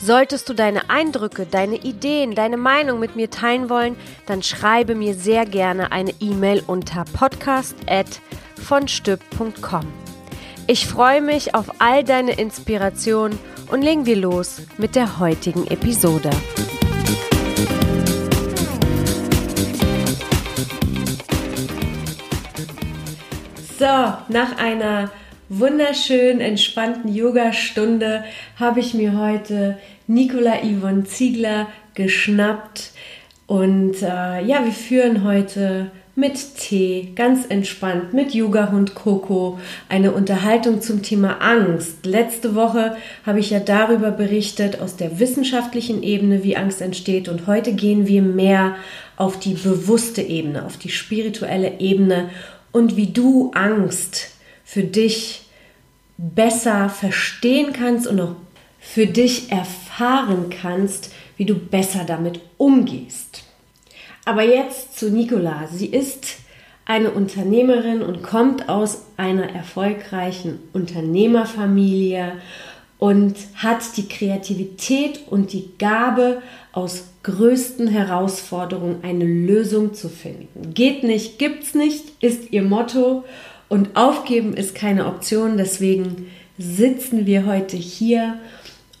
Solltest du deine Eindrücke, deine Ideen, deine Meinung mit mir teilen wollen, dann schreibe mir sehr gerne eine E-Mail unter podcast@vonstück.com. Ich freue mich auf all deine Inspirationen und legen wir los mit der heutigen Episode. So, nach einer wunderschön entspannten Yoga-Stunde habe ich mir heute Nicola Yvonne Ziegler geschnappt. Und äh, ja, wir führen heute mit Tee, ganz entspannt, mit Yoga-Hund Coco, eine Unterhaltung zum Thema Angst. Letzte Woche habe ich ja darüber berichtet, aus der wissenschaftlichen Ebene, wie Angst entsteht. Und heute gehen wir mehr auf die bewusste Ebene, auf die spirituelle Ebene und wie du Angst für dich besser verstehen kannst und auch für dich erfahren kannst, wie du besser damit umgehst. Aber jetzt zu Nicola. Sie ist eine Unternehmerin und kommt aus einer erfolgreichen Unternehmerfamilie und hat die Kreativität und die Gabe, aus größten Herausforderungen eine Lösung zu finden. Geht nicht, gibt's nicht, ist ihr Motto und aufgeben ist keine Option, deswegen sitzen wir heute hier.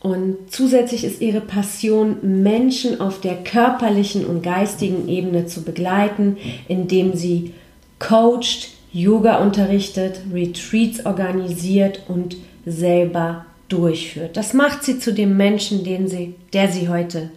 Und zusätzlich ist ihre Passion, Menschen auf der körperlichen und geistigen Ebene zu begleiten, indem sie coacht, Yoga unterrichtet, Retreats organisiert und selber durchführt. Das macht sie zu dem Menschen, den sie, der sie heute,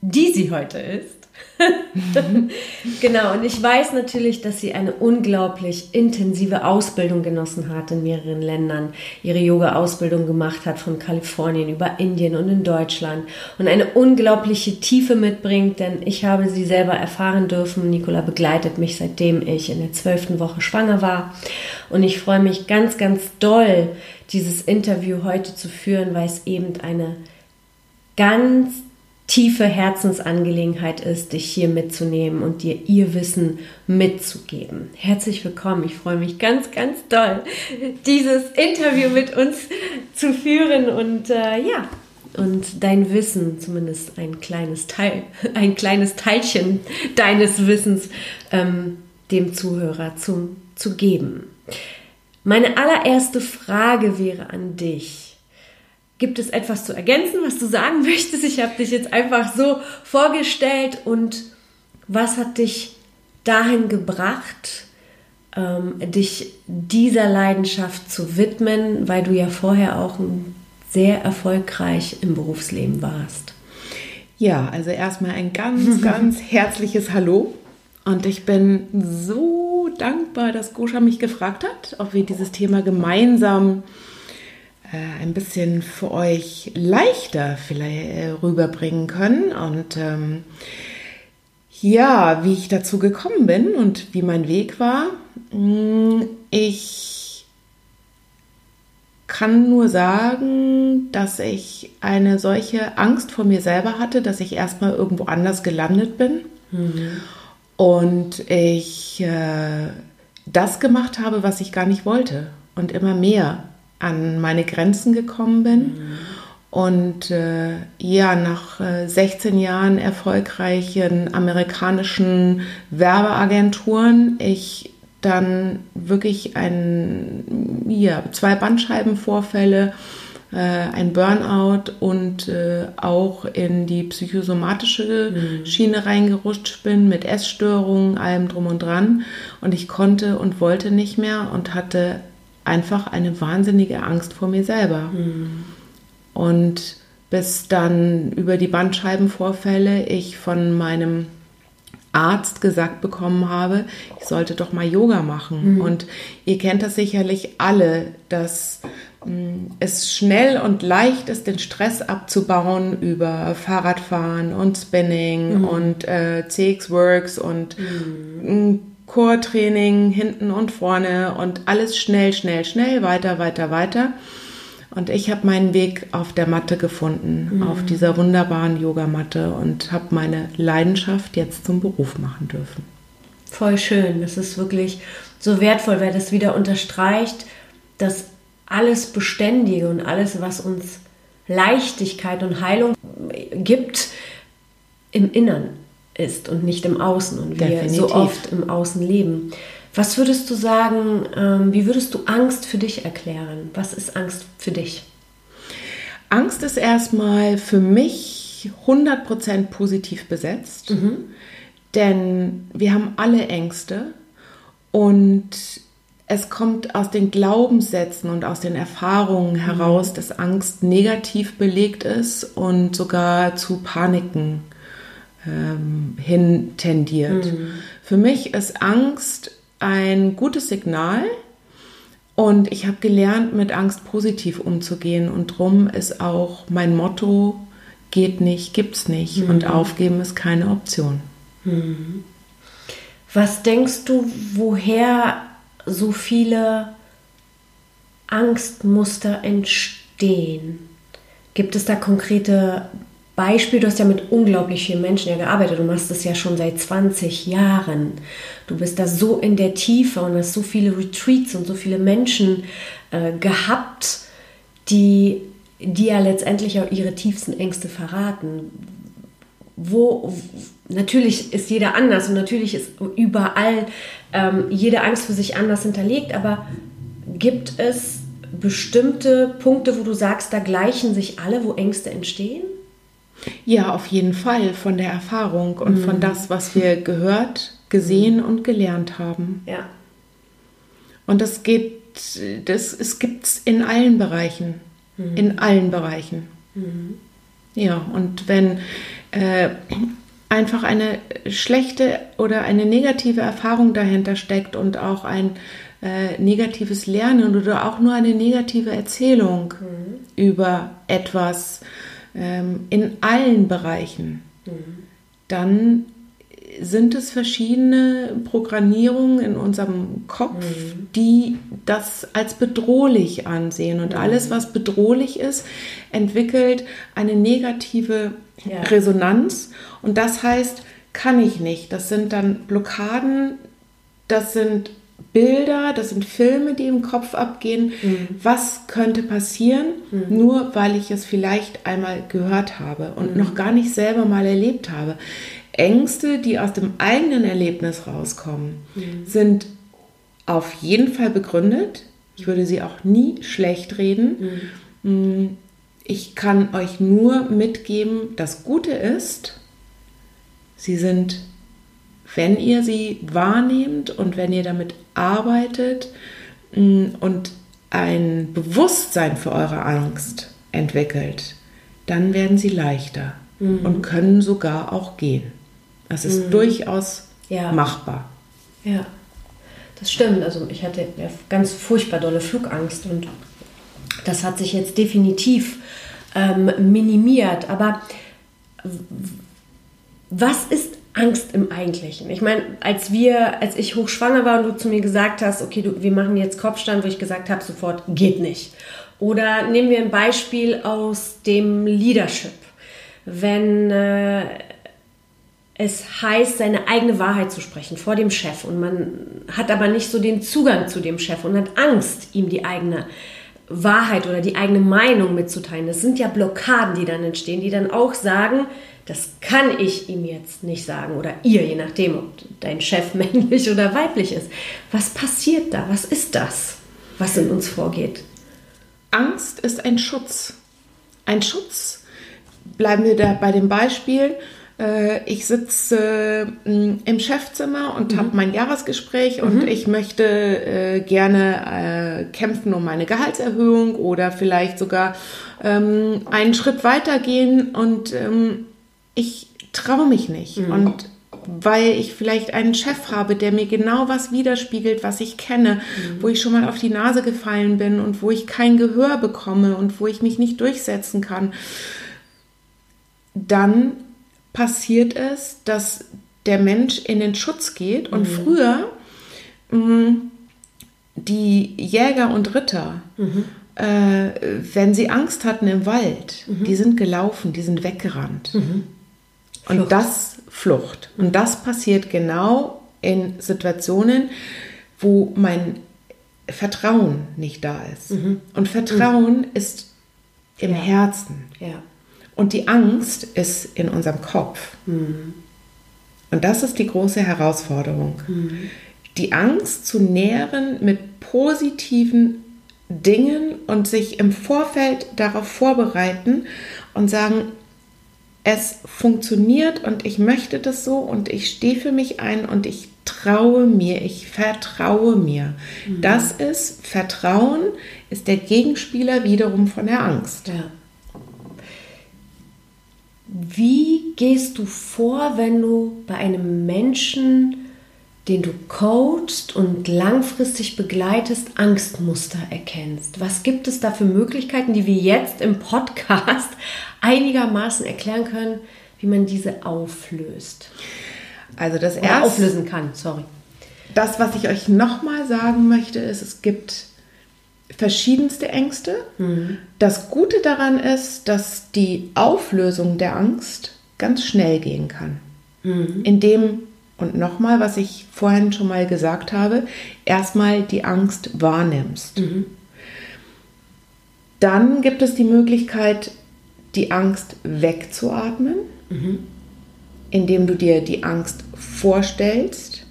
die sie heute ist. genau, und ich weiß natürlich, dass sie eine unglaublich intensive Ausbildung genossen hat in mehreren Ländern, ihre Yoga-Ausbildung gemacht hat von Kalifornien über Indien und in Deutschland und eine unglaubliche Tiefe mitbringt, denn ich habe sie selber erfahren dürfen. Nicola begleitet mich, seitdem ich in der zwölften Woche schwanger war und ich freue mich ganz, ganz doll, dieses Interview heute zu führen, weil es eben eine ganz tiefe Herzensangelegenheit ist, dich hier mitzunehmen und dir ihr Wissen mitzugeben. Herzlich willkommen. Ich freue mich ganz, ganz doll, dieses Interview mit uns zu führen und äh, ja, und dein Wissen, zumindest ein kleines Teil, ein kleines Teilchen deines Wissens ähm, dem Zuhörer zu, zu geben. Meine allererste Frage wäre an dich Gibt es etwas zu ergänzen, was du sagen möchtest? Ich habe dich jetzt einfach so vorgestellt und was hat dich dahin gebracht, ähm, dich dieser Leidenschaft zu widmen, weil du ja vorher auch sehr erfolgreich im Berufsleben warst? Ja, also erstmal ein ganz, ganz herzliches Hallo. Und ich bin so dankbar, dass Goscha mich gefragt hat, ob wir dieses Thema gemeinsam äh, ein bisschen für euch leichter vielleicht äh, rüberbringen können. Und ähm, ja, wie ich dazu gekommen bin und wie mein Weg war, mm, ich kann nur sagen, dass ich eine solche Angst vor mir selber hatte, dass ich erstmal irgendwo anders gelandet bin. Mhm. Und ich äh, das gemacht habe, was ich gar nicht wollte. Und immer mehr an meine Grenzen gekommen bin. Mhm. Und äh, ja, nach äh, 16 Jahren erfolgreichen amerikanischen Werbeagenturen, ich dann wirklich ein, ja, zwei Bandscheibenvorfälle, äh, ein Burnout und äh, auch in die psychosomatische mhm. Schiene reingerutscht bin mit Essstörungen, allem drum und dran. Und ich konnte und wollte nicht mehr und hatte einfach eine wahnsinnige Angst vor mir selber. Mhm. Und bis dann über die Bandscheibenvorfälle ich von meinem Arzt gesagt bekommen habe, ich sollte doch mal Yoga machen. Mhm. Und ihr kennt das sicherlich alle, dass es schnell und leicht ist, den Stress abzubauen über Fahrradfahren und Spinning mhm. und äh, CX Works und mhm. Chortraining hinten und vorne und alles schnell, schnell, schnell, weiter, weiter, weiter. Und ich habe meinen Weg auf der Matte gefunden, mhm. auf dieser wunderbaren Yogamatte und habe meine Leidenschaft jetzt zum Beruf machen dürfen. Voll schön. Das ist wirklich so wertvoll, weil das wieder unterstreicht, dass alles Beständige und alles, was uns Leichtigkeit und Heilung gibt, im Innern ist und nicht im Außen und wir Definitiv. so oft im Außen leben. Was würdest du sagen, ähm, wie würdest du Angst für dich erklären? Was ist Angst für dich? Angst ist erstmal für mich 100% positiv besetzt, mhm. denn wir haben alle Ängste und es kommt aus den Glaubenssätzen und aus den Erfahrungen mhm. heraus, dass Angst negativ belegt ist und sogar zu Paniken ähm, hin tendiert. Mhm. Für mich ist Angst ein gutes Signal und ich habe gelernt, mit Angst positiv umzugehen und drum ist auch mein Motto, geht nicht, gibt's nicht mhm. und aufgeben ist keine Option. Mhm. Was denkst du, woher so viele Angstmuster entstehen? Gibt es da konkrete Beispiel, du hast ja mit unglaublich vielen Menschen ja gearbeitet. Du machst das ja schon seit 20 Jahren. Du bist da so in der Tiefe und hast so viele Retreats und so viele Menschen äh, gehabt, die, die ja letztendlich auch ihre tiefsten Ängste verraten. Wo, natürlich ist jeder anders und natürlich ist überall ähm, jede Angst für sich anders hinterlegt, aber gibt es bestimmte Punkte, wo du sagst, da gleichen sich alle, wo Ängste entstehen? Ja, auf jeden Fall von der Erfahrung und mhm. von das, was wir gehört, gesehen und gelernt haben. Ja. Und das geht, das es gibt's in allen Bereichen, mhm. in allen Bereichen. Mhm. Ja, und wenn äh, einfach eine schlechte oder eine negative Erfahrung dahinter steckt und auch ein äh, negatives Lernen oder auch nur eine negative Erzählung mhm. über etwas, ähm, in allen Bereichen, mhm. dann sind es verschiedene Programmierungen in unserem Kopf, mhm. die das als bedrohlich ansehen. Und mhm. alles, was bedrohlich ist, entwickelt eine negative ja. Resonanz. Und das heißt, kann ich nicht. Das sind dann Blockaden, das sind Bilder, das sind Filme, die im Kopf abgehen. Mhm. Was könnte passieren, mhm. nur weil ich es vielleicht einmal gehört habe und mhm. noch gar nicht selber mal erlebt habe. Ängste, die aus dem eigenen Erlebnis rauskommen, mhm. sind auf jeden Fall begründet. Ich würde sie auch nie schlecht reden. Mhm. Mm, ich kann euch nur mitgeben, das Gute ist, sie sind wenn ihr sie wahrnehmt und wenn ihr damit arbeitet mm, und ein Bewusstsein für eure Angst entwickelt, dann werden sie leichter mhm. und können sogar auch gehen. Das ist mhm. durchaus ja. machbar. Ja, das stimmt. Also ich hatte ja ganz furchtbar dolle Flugangst und das hat sich jetzt definitiv ähm, minimiert. Aber was ist Angst im Eigentlichen. Ich meine, als wir, als ich hochschwanger war und du zu mir gesagt hast, okay, du, wir machen jetzt Kopfstand, wo ich gesagt habe, sofort geht nicht. Oder nehmen wir ein Beispiel aus dem Leadership. Wenn äh, es heißt, seine eigene Wahrheit zu sprechen vor dem Chef und man hat aber nicht so den Zugang zu dem Chef und hat Angst, ihm die eigene Wahrheit oder die eigene Meinung mitzuteilen. Das sind ja Blockaden, die dann entstehen, die dann auch sagen, das kann ich ihm jetzt nicht sagen oder ihr, je nachdem, ob dein Chef männlich oder weiblich ist. Was passiert da? Was ist das, was in uns vorgeht? Angst ist ein Schutz. Ein Schutz. Bleiben wir da bei dem Beispiel. Äh, ich sitze mm, im Chefzimmer und mhm. habe mein Jahresgespräch und mhm. ich möchte äh, gerne äh, kämpfen um meine Gehaltserhöhung oder vielleicht sogar ähm, einen Schritt weiter gehen und ähm, ich traue mich nicht. Mhm. Und weil ich vielleicht einen Chef habe, der mir genau was widerspiegelt, was ich kenne, mhm. wo ich schon mal auf die Nase gefallen bin und wo ich kein Gehör bekomme und wo ich mich nicht durchsetzen kann, dann passiert es, dass der Mensch in den Schutz geht. Und mhm. früher, mh, mm, die Jäger und Ritter, mhm. äh, wenn sie Angst hatten im Wald, mhm. die sind gelaufen, die sind weggerannt. Mhm. Und das Flucht. Und das passiert genau in Situationen, wo mein Vertrauen nicht da ist. Mhm. Und Vertrauen ist im ja. Herzen. Ja. Und die Angst ist in unserem Kopf. Mhm. Und das ist die große Herausforderung. Mhm. Die Angst zu nähren mit positiven Dingen und sich im Vorfeld darauf vorbereiten und sagen, es funktioniert und ich möchte das so und ich stehe für mich ein und ich traue mir, ich vertraue mir. Mhm. Das ist Vertrauen, ist der Gegenspieler wiederum von der Angst. Ja. Wie gehst du vor, wenn du bei einem Menschen, den du coachst und langfristig begleitest, Angstmuster erkennst? Was gibt es da für Möglichkeiten, die wir jetzt im Podcast einigermaßen erklären können, wie man diese auflöst? Also das erste auflösen kann, sorry. Das, was ich euch nochmal sagen möchte, ist, es gibt verschiedenste Ängste. Mhm. Das Gute daran ist, dass die Auflösung der Angst ganz schnell gehen kann. Mhm. Indem, und nochmal, was ich vorhin schon mal gesagt habe, erstmal die Angst wahrnimmst. Mhm. Dann gibt es die Möglichkeit, die Angst wegzuatmen, mhm. indem du dir die Angst vorstellst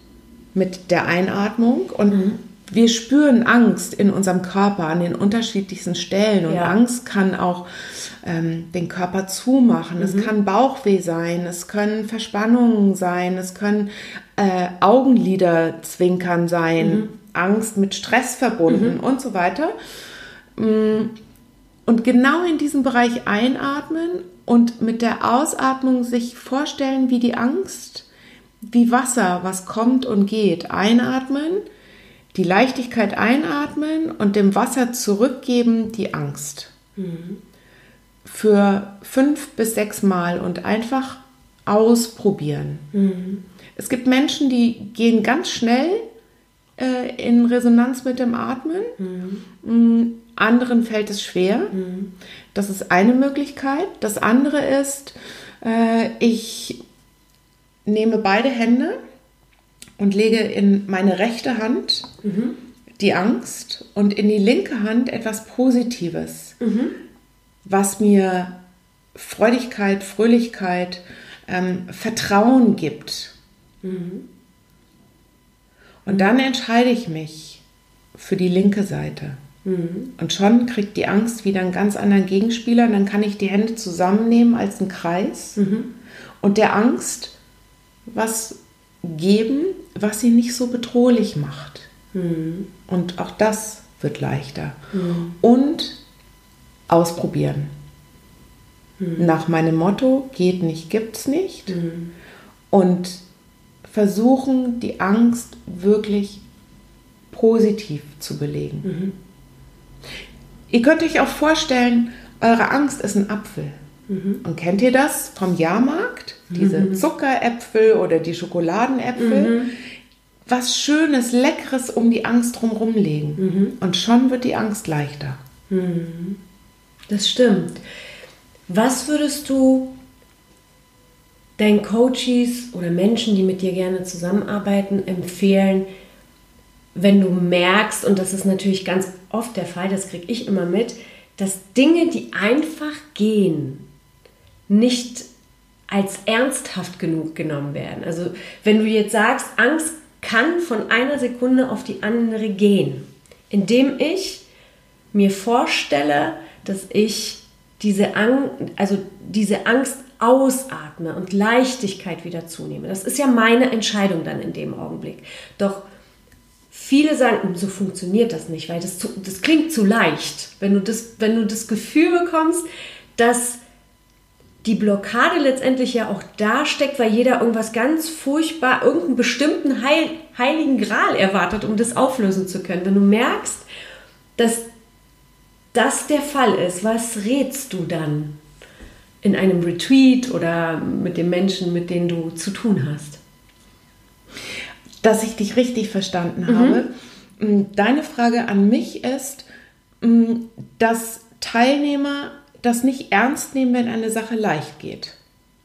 mit der Einatmung und mhm wir spüren Angst in unserem Körper an den unterschiedlichsten Stellen und ja. Angst kann auch ähm, den Körper zumachen. Mhm. Es kann Bauchweh sein, es können Verspannungen sein, es können äh, Augenliderzwinkern sein, mhm. Angst mit Stress verbunden mhm. und so weiter. Mm, und genau in diesem Bereich einatmen und mit der Ausatmung sich vorstellen, wie die Angst, wie Wasser, was kommt und geht, einatmen die Leichtigkeit einatmen und dem Wasser zurückgeben die Angst. Mhm. Für fünf bis sechs Mal und einfach ausprobieren. Mhm. Es gibt Menschen, die gehen ganz schnell äh, in Resonanz mit dem Atmen. Mhm. Mm, anderen fällt es schwer. Mhm. Das ist eine Möglichkeit. Das andere ist, äh, ich nehme beide Hände und lege in meine rechte Hand mhm. die Angst und in die linke Hand etwas Positives, mhm. Was mir Freudigkeit, Fröhlichkeit, ähm, Vertrauen gibt. Mhm. Und dann entscheide ich mich für die linke Seite. Mhm. Und schon kriegt die Angst wieder einen ganz anderen Gegenspieler. Und dann kann ich die Hände zusammennehmen als einen Kreis mhm. und der Angst was geben, was sie nicht so bedrohlich macht. Mhm. Und auch das wird leichter. Mhm. Und ausprobieren. Mhm. Nach meinem Motto, geht nicht, gibt's nicht. Mhm. Und versuchen, die Angst wirklich positiv zu belegen. Mhm. Ihr könnt euch auch vorstellen, eure Angst ist ein Apfel. Mhm. Und kennt ihr das vom Jahrmarkt? Diese mhm. Zuckeräpfel oder die Schokoladenäpfel. Mhm. Was Schönes, Leckeres um die Angst drumherum legen. Mhm. Und schon wird die Angst leichter. Mhm. Das stimmt. Was würdest du deinen Coaches oder Menschen, die mit dir gerne zusammenarbeiten, empfehlen, wenn du merkst, und das ist natürlich ganz oft der Fall, das kriege ich immer mit, dass Dinge, die einfach gehen, nicht als ernsthaft genug genommen werden. Also wenn du jetzt sagst, Angst kann von einer Sekunde auf die andere gehen, indem ich mir vorstelle, dass ich diese, Ang also diese Angst ausatme und Leichtigkeit wieder zunehme. Das ist ja meine Entscheidung dann in dem Augenblick. Doch viele sagen, so funktioniert das nicht, weil das, zu, das klingt zu leicht. Wenn du das, wenn du das Gefühl bekommst, dass die Blockade letztendlich ja auch da steckt, weil jeder irgendwas ganz furchtbar, irgendeinen bestimmten Heil, heiligen Gral erwartet, um das auflösen zu können. Wenn du merkst, dass das der Fall ist, was rätst du dann in einem Retreat oder mit den Menschen, mit denen du zu tun hast? Dass ich dich richtig verstanden mhm. habe. Mm, deine Frage an mich ist, mm, dass Teilnehmer das nicht ernst nehmen, wenn eine Sache leicht geht.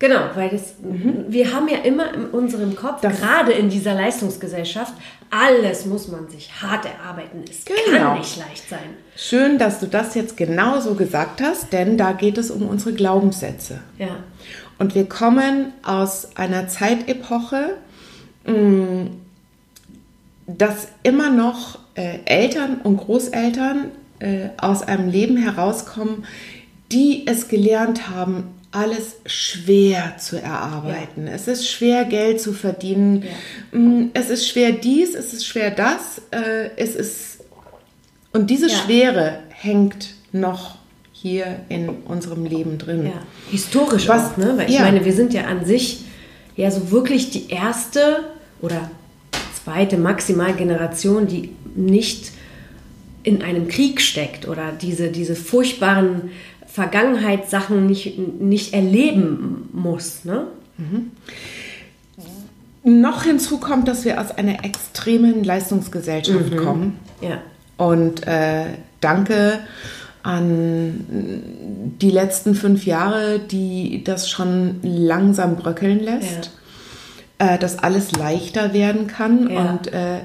Genau, weil das, mhm. wir haben ja immer in unserem Kopf, das gerade in dieser Leistungsgesellschaft, alles muss man sich hart erarbeiten. Es genau. kann nicht leicht sein. Schön, dass du das jetzt genauso gesagt hast, denn da geht es um unsere Glaubenssätze. Ja. Und wir kommen aus einer Zeitepoche, mm, dass immer noch äh, Eltern und Großeltern äh, aus einem Leben herauskommen, die es gelernt haben, alles schwer zu erarbeiten. Ja. Es ist schwer, Geld zu verdienen. Ja. Mm, es ist schwer dies, es ist schwer das. Äh, es ist und diese ja. Schwere hängt noch hier in unserem Leben drin. Historisch Was, auch, ne? Weil ich meine, wir sind ja an sich ja so wirklich die erste oder zweite maximal Generation, die nicht in einem Krieg steckt oder diese, diese furchtbaren Vergangenheitssachen nicht, nicht erleben muss. Ne? Mhm. Noch hinzu kommt, dass wir aus einer extremen Leistungsgesellschaft mhm. kommen. Ja. Und äh, danke an die letzten fünf Jahre, die das schon langsam bröckeln lässt, ja. äh, dass alles leichter werden kann. Ja. Und äh,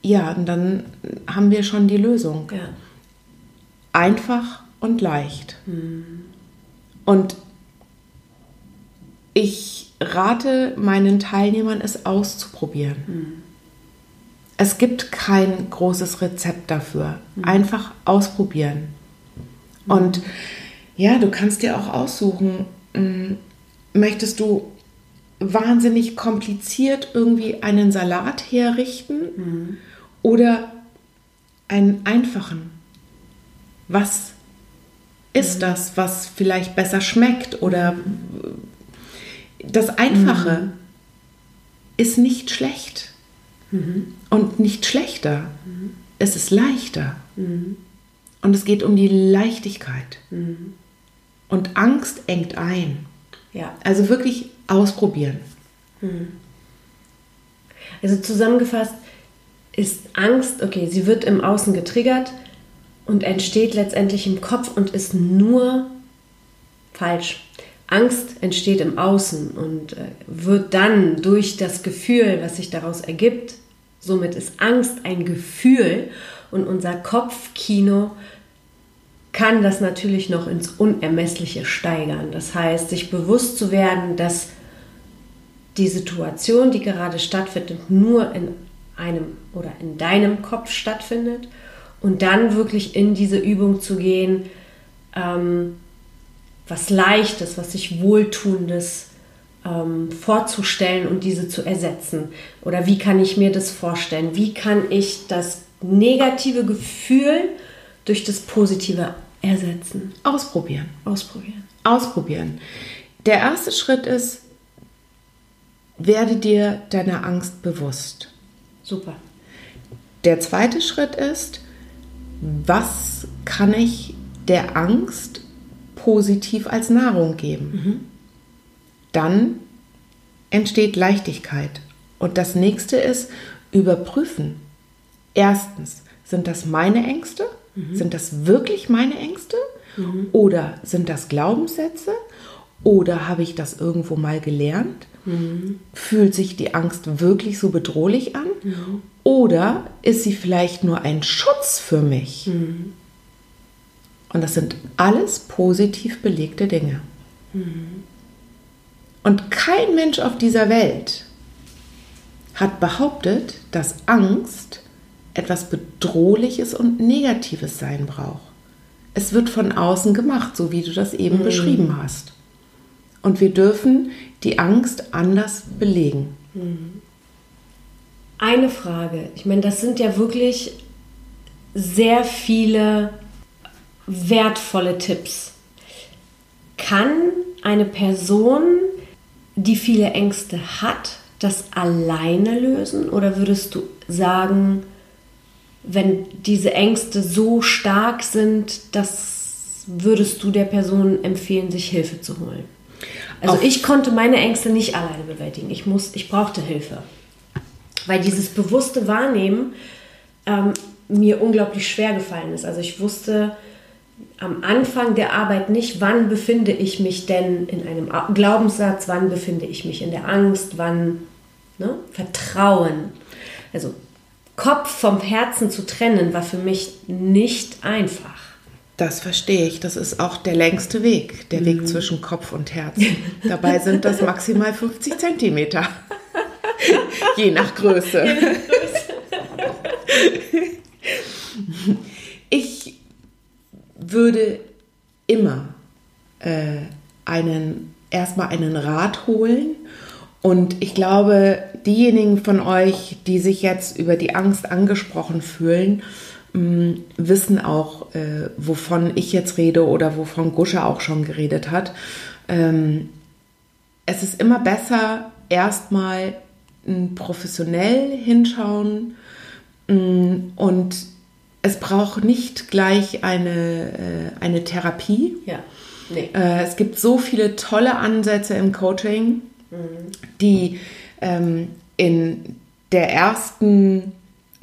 ja, und dann haben wir schon die Lösung. Ja. Einfach und leicht. Mhm. Und ich rate meinen Teilnehmern, es auszuprobieren. Mhm. Es gibt kein großes Rezept dafür. Einfach ausprobieren. Und ja, du kannst dir auch aussuchen, hm, möchtest du wahnsinnig kompliziert irgendwie einen Salat herrichten mhm. oder einen einfachen? Was ist mhm. das, was vielleicht besser schmeckt oder das Einfache mhm. ist nicht schlecht mhm. und nicht schlechter. Mhm. Es ist leichter. Mhm. Und es geht um die Leichtigkeit. Mhm. Und Angst engt ein. Ja. Also wirklich ausprobieren. Also zusammengefasst ist Angst, okay, sie wird im Außen getriggert, und entsteht letztendlich im Kopf und ist nur falsch. Angst entsteht im Außen und äh, wird dann durch das Gefühl, was sich daraus ergibt, somit ist Angst ein Gefühl und unser Kopfkino kann das natürlich noch ins Unermessliche steigern. Das heißt, sich bewusst zu werden, dass die Situation, die gerade stattfindet, nur in einem oder in deinem Kopf stattfindet und dann wirklich in diese Übung zu gehen, ähm, was Leichtes, was sich Wohltuendes ähm, vorzustellen und diese zu ersetzen. Oder wie kann ich mir das vorstellen? Wie kann ich das negative Gefühl durch das Positive ersetzen? Ausprobieren. Ausprobieren. Ausprobieren. Der erste Schritt ist, werde dir deiner Angst bewusst. Super. Der zweite Schritt ist, was kann ich der Angst positiv als Nahrung geben? Mhm. Dann entsteht Leichtigkeit. Und das nächste ist überprüfen. Erstens, sind das meine Ängste? Mhm. Sind das wirklich meine Ängste? Mhm. Oder sind das Glaubenssätze? Oder habe ich das irgendwo mal gelernt? Mhm. Fühlt sich die Angst wirklich so bedrohlich an? Mhm. Oder ist sie vielleicht nur ein Schutz für mich? Mhm. Und das sind alles positiv belegte Dinge. Und kein Mensch auf dieser Welt hat behauptet, dass Angst etwas Bedrohliches und Negatives sein braucht. Es wird von außen gemacht, so wie du das eben mhm. beschrieben hast. Und wir dürfen die Angst anders belegen. Mhm. Eine Frage. Ich meine, das sind ja wirklich sehr viele wertvolle Tipps. Kann eine Person, die viele Ängste hat, das alleine lösen? Oder würdest du sagen, wenn diese Ängste so stark sind, dass würdest du der Person empfehlen, sich Hilfe zu holen? Also Auf ich konnte meine Ängste nicht alleine bewältigen. Ich, muss, ich brauchte Hilfe. Weil dieses bewusste Wahrnehmen ähm, mir unglaublich schwer gefallen ist. Also ich wusste am Anfang der Arbeit nicht, wann befinde ich mich denn in einem Glaubenssatz, wann befinde ich mich in der Angst, wann ne? Vertrauen. Also Kopf vom Herzen zu trennen, war für mich nicht einfach. Das verstehe ich. Das ist auch der längste Weg, der mhm. Weg zwischen Kopf und Herz. Dabei sind das maximal 50 Zentimeter. Je nach Größe. ich würde immer äh, einen, erstmal einen Rat holen. Und ich glaube, diejenigen von euch, die sich jetzt über die Angst angesprochen fühlen, wissen auch, äh, wovon ich jetzt rede oder wovon Gusche auch schon geredet hat. Ähm, es ist immer besser, erstmal professionell hinschauen mm, und es braucht nicht gleich eine, äh, eine Therapie. Ja. Nee. Äh, es gibt so viele tolle Ansätze im Coaching, mhm. die ähm, in der ersten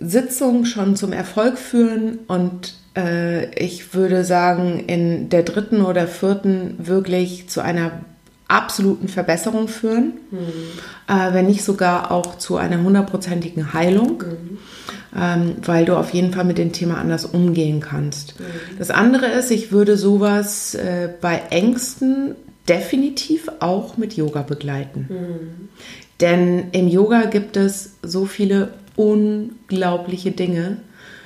Sitzung schon zum Erfolg führen und äh, ich würde sagen, in der dritten oder vierten wirklich zu einer absoluten Verbesserung führen, mhm. äh, wenn nicht sogar auch zu einer hundertprozentigen Heilung, mhm. ähm, weil du auf jeden Fall mit dem Thema anders umgehen kannst. Mhm. Das andere ist, ich würde sowas äh, bei Ängsten definitiv auch mit Yoga begleiten. Mhm. Denn im Yoga gibt es so viele unglaubliche Dinge,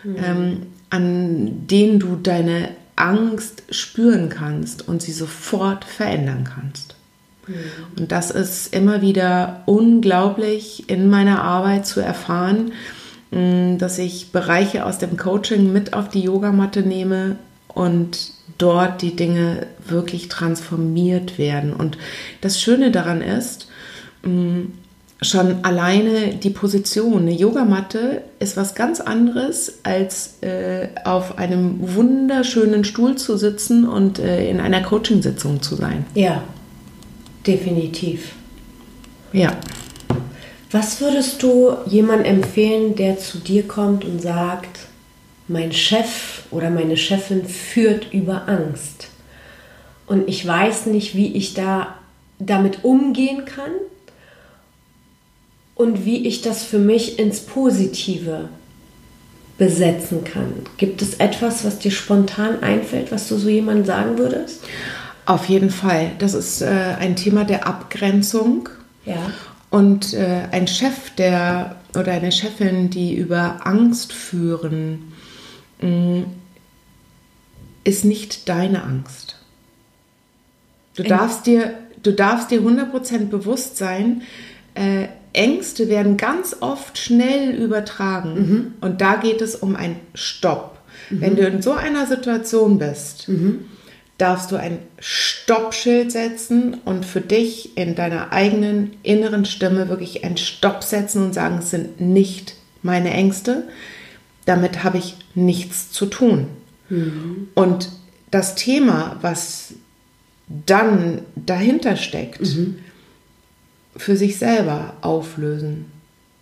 mhm. ähm, an denen du deine Angst spüren kannst und sie sofort verändern kannst. Mhm. Und das ist immer wieder unglaublich in meiner Arbeit zu erfahren, mm, dass ich Bereiche aus dem Coaching mit auf die Yogamatte nehme und dort die Dinge wirklich transformiert werden. Und das Schöne daran ist, mm, schon alleine die Position. Eine Yogamatte ist was ganz anderes, als äh, auf einem wunderschönen Stuhl zu sitzen und äh, in einer Coachingsitzung zu sein. Ja, definitiv. Ja. Was würdest du jemandem empfehlen, der zu dir kommt und sagt, mein Chef oder meine Chefin führt über Angst und ich weiß nicht, wie ich da damit umgehen kann und wie ich das für mich ins Positive besetzen kann. Gibt es etwas, was dir spontan einfällt, was du so jemandem sagen würdest? Auf jeden Fall. Das ist äh, ein Thema der Abgrenzung. Ja. Und äh, ein Chef, der oder eine Chefin, die über Angst führen, mh, mm, ist nicht deine Angst. Du darfst dir, du darfst dir 100% bewusst sein, äh, Ängste werden ganz oft schnell übertragen. Mhm. Und da geht es um ein Stopp. Mhm. Wenn du in so einer Situation bist, mhm. darfst du ein Stoppschild setzen und für dich in deiner eigenen inneren Stimme wirklich ein Stopp setzen und sagen, es sind nicht meine Ängste. Damit habe ich nichts zu tun. Mhm. Und das Thema, was dann dahinter steckt, mhm für sich selber auflösen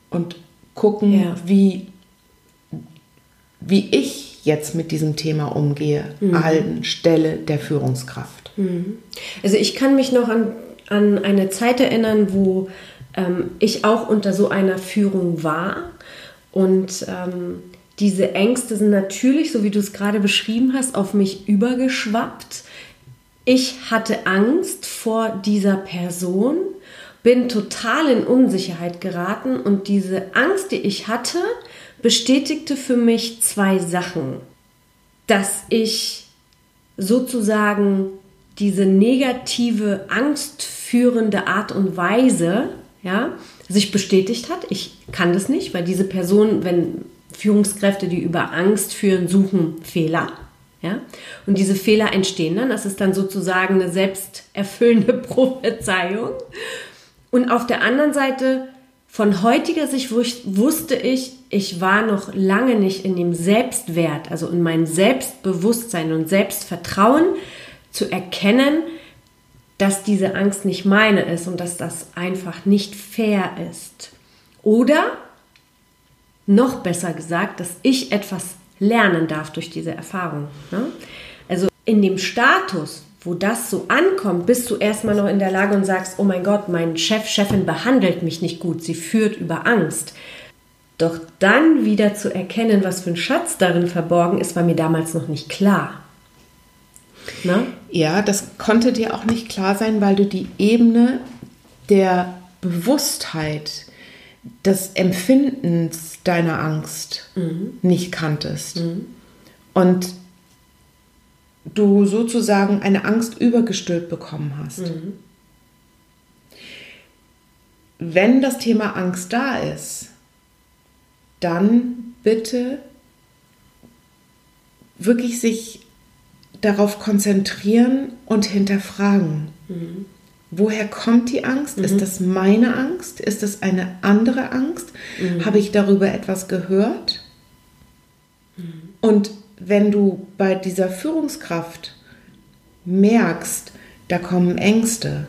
und gucken, ja. wie, wie ich jetzt mit diesem Thema umgehe, mhm. an Stelle der Führungskraft. Mhm. Also ich kann mich noch an, an eine Zeit erinnern, wo ähm, ich auch unter so einer Führung war und ähm, diese Ängste sind natürlich, so wie du es gerade beschrieben hast, auf mich übergeschwappt. Ich hatte Angst vor dieser Person bin total in Unsicherheit geraten und diese Angst, die ich hatte, bestätigte für mich zwei Sachen. Dass ich sozusagen diese negative, angstführende Art und Weise, ja, sich bestätigt hat. Ich kann das nicht, weil diese Person, wenn Führungskräfte, die über Angst führen, suchen Fehler. Ja? Und diese Fehler entstehen dann. Das ist dann sozusagen eine selbsterfüllende Prophezeiung. Und auf der anderen Seite, von heutiger Sicht wusste ich, ich war noch lange nicht in dem Selbstwert, also in meinem Selbstbewusstsein und Selbstvertrauen zu erkennen, dass diese Angst nicht meine ist und dass das einfach nicht fair ist. Oder noch besser gesagt, dass ich etwas lernen darf durch diese Erfahrung. Ne? Also in dem Status, wo das so ankommt, bist du erstmal noch in der Lage und sagst, oh mein Gott, mein Chef, Chefin behandelt mich nicht gut, sie führt über Angst. Doch dann wieder zu erkennen, was für ein Schatz darin verborgen ist, war mir damals noch nicht klar. Na? Ja, das konnte dir auch nicht klar sein, weil du die Ebene der Bewusstheit, des Empfindens deiner Angst mhm. nicht kanntest. Mhm. Und du sozusagen eine Angst übergestülpt bekommen hast. Mhm. Wenn das Thema Angst da ist, dann bitte wirklich sich darauf konzentrieren und hinterfragen. Mhm. Woher kommt die Angst? Mhm. Ist das meine Angst? Ist das eine andere Angst? Mhm. Habe ich darüber etwas gehört? Mhm. Und wenn du bei dieser Führungskraft merkst, da kommen Ängste,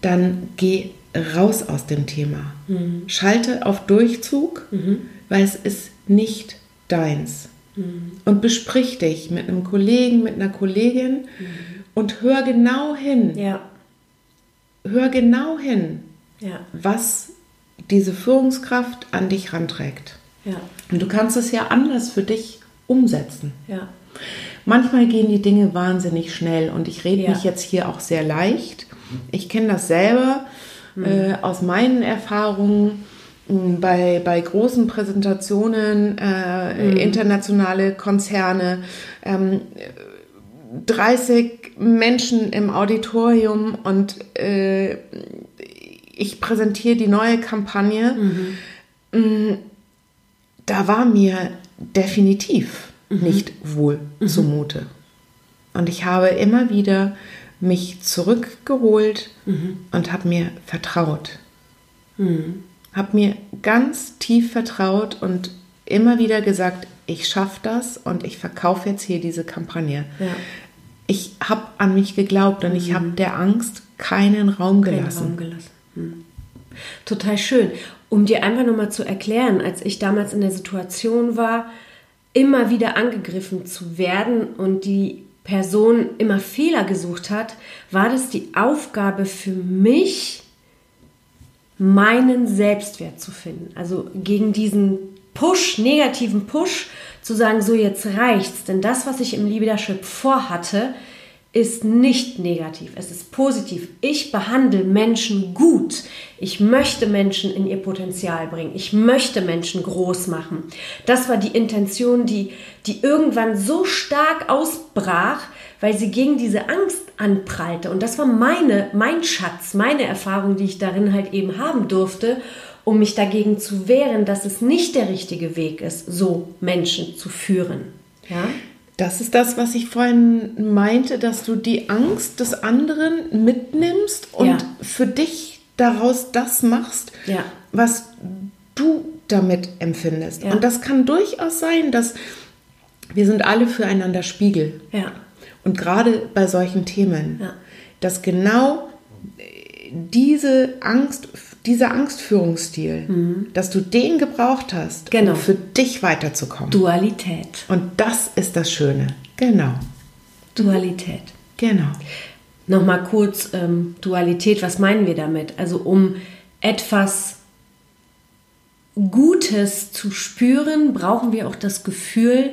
dann geh raus aus dem Thema. Mhm. Schalte auf Durchzug, mhm. weil es ist nicht deins. Mhm. Und besprich dich mit einem Kollegen, mit einer Kollegin mhm. und hör genau hin. Ja. Hör genau hin, ja. was diese Führungskraft an dich ranträgt. Ja. Und du kannst es ja anders für dich umsetzen. Ja. Manchmal gehen die Dinge wahnsinnig schnell und ich rede ja. mich jetzt hier auch sehr leicht. Ich kenne das selber mhm. äh, aus meinen Erfahrungen bei, bei großen Präsentationen, äh, mhm. internationale Konzerne, ähm, 30 Menschen im Auditorium und äh, ich präsentiere die neue Kampagne. Mhm. Da war mir definitiv mhm. nicht wohl mhm. zumute. Und ich habe immer wieder mich zurückgeholt mhm. und habe mir vertraut. Mhm habe mir ganz tief vertraut und immer wieder gesagt, ich schaffe das und ich verkaufe jetzt hier diese Kampagne. Ja. Ich habe an mich geglaubt und mhm. ich habe der Angst keinen Raum gelassen. Keinen Raum gelassen. Mhm. Total schön. Um dir einfach nochmal zu erklären, als ich damals in der Situation war, immer wieder angegriffen zu werden und die Person immer Fehler gesucht hat, war das die Aufgabe für mich, meinen Selbstwert zu finden. Also gegen diesen Push, negativen Push, zu sagen, so jetzt reicht's. Denn das, was ich im Leadership vorhatte, ist nicht negativ, es ist positiv. Ich behandle Menschen gut. Ich möchte Menschen in ihr Potenzial bringen. Ich möchte Menschen groß machen. Das war die Intention, die, die irgendwann so stark ausbrach, weil sie gegen diese Angst anprallte. Und das war meine, mein Schatz, meine Erfahrung, die ich darin halt eben haben durfte, um mich dagegen zu wehren, dass es nicht der richtige Weg ist, so Menschen zu führen. Ja? Das ist das, was ich vorhin meinte, dass du die Angst des anderen mitnimmst und ja. für dich daraus das machst, ja. was du damit empfindest. Ja. Und das kann durchaus sein, dass wir sind alle füreinander Spiegel. Ja. Und gerade bei solchen Themen, dass genau diese Angst, dieser Angstführungsstil, mhm. dass du den gebraucht hast, genau. um für dich weiterzukommen. Dualität. Und das ist das Schöne. Genau. Dualität. Genau. Nochmal kurz ähm, Dualität, was meinen wir damit? Also um etwas Gutes zu spüren, brauchen wir auch das Gefühl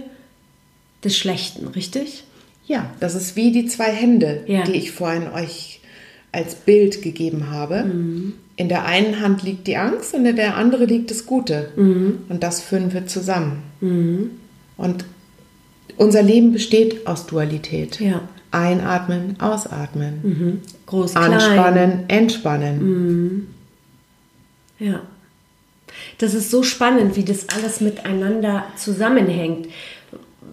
des Schlechten, richtig? Ja, das ist wie die zwei Hände, ja. die ich vorhin euch als Bild gegeben habe. Mhm. In der einen Hand liegt die Angst und in der anderen liegt das Gute. Mhm. Und das führen wir zusammen. Mhm. Und unser Leben besteht aus Dualität. Ja. Einatmen, ausatmen. Mhm. Groß, Anspannen, entspannen. Mhm. Ja. Das ist so spannend, wie das alles miteinander zusammenhängt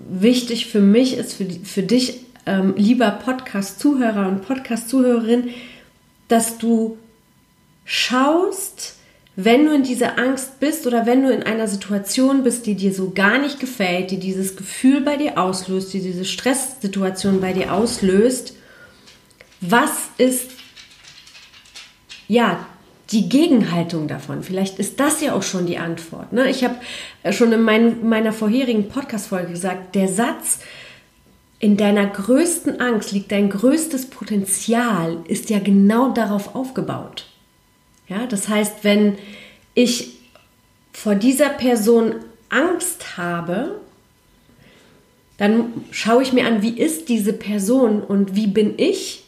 wichtig für mich ist, für, für dich, ähm, lieber Podcast-Zuhörer und Podcast-Zuhörerin, dass du schaust, wenn du in dieser Angst bist oder wenn du in einer Situation bist, die dir so gar nicht gefällt, die dieses Gefühl bei dir auslöst, die diese Stresssituation bei dir auslöst, was ist ja die Gegenhaltung davon? Vielleicht ist das ja auch schon die Antwort. Ne? Ich habe schon in mein, meiner vorherigen Podcast-Folge gesagt, der Satz, in deiner größten Angst liegt dein größtes Potenzial, ist ja genau darauf aufgebaut. Ja, das heißt, wenn ich vor dieser Person Angst habe, dann schaue ich mir an, wie ist diese Person und wie bin ich